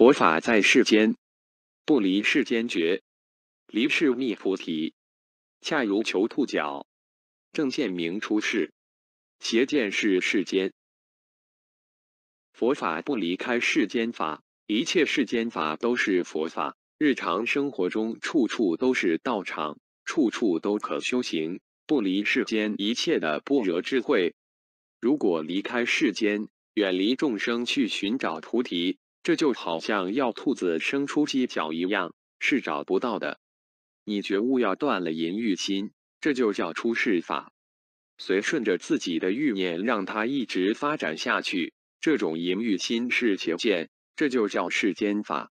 佛法在世间，不离世间觉，离世觅菩提，恰如求兔角，正见明出世，邪见是世间。佛法不离开世间法，一切世间法都是佛法。日常生活中，处处都是道场，处处都可修行，不离世间。一切的般若智慧。如果离开世间，远离众生去寻找菩提，这就好像要兔子生出犄角一样，是找不到的。你觉悟要断了淫欲心，这就叫出世法。随顺着自己的欲念，让它一直发展下去。这种淫欲心是邪见，这就叫世间法。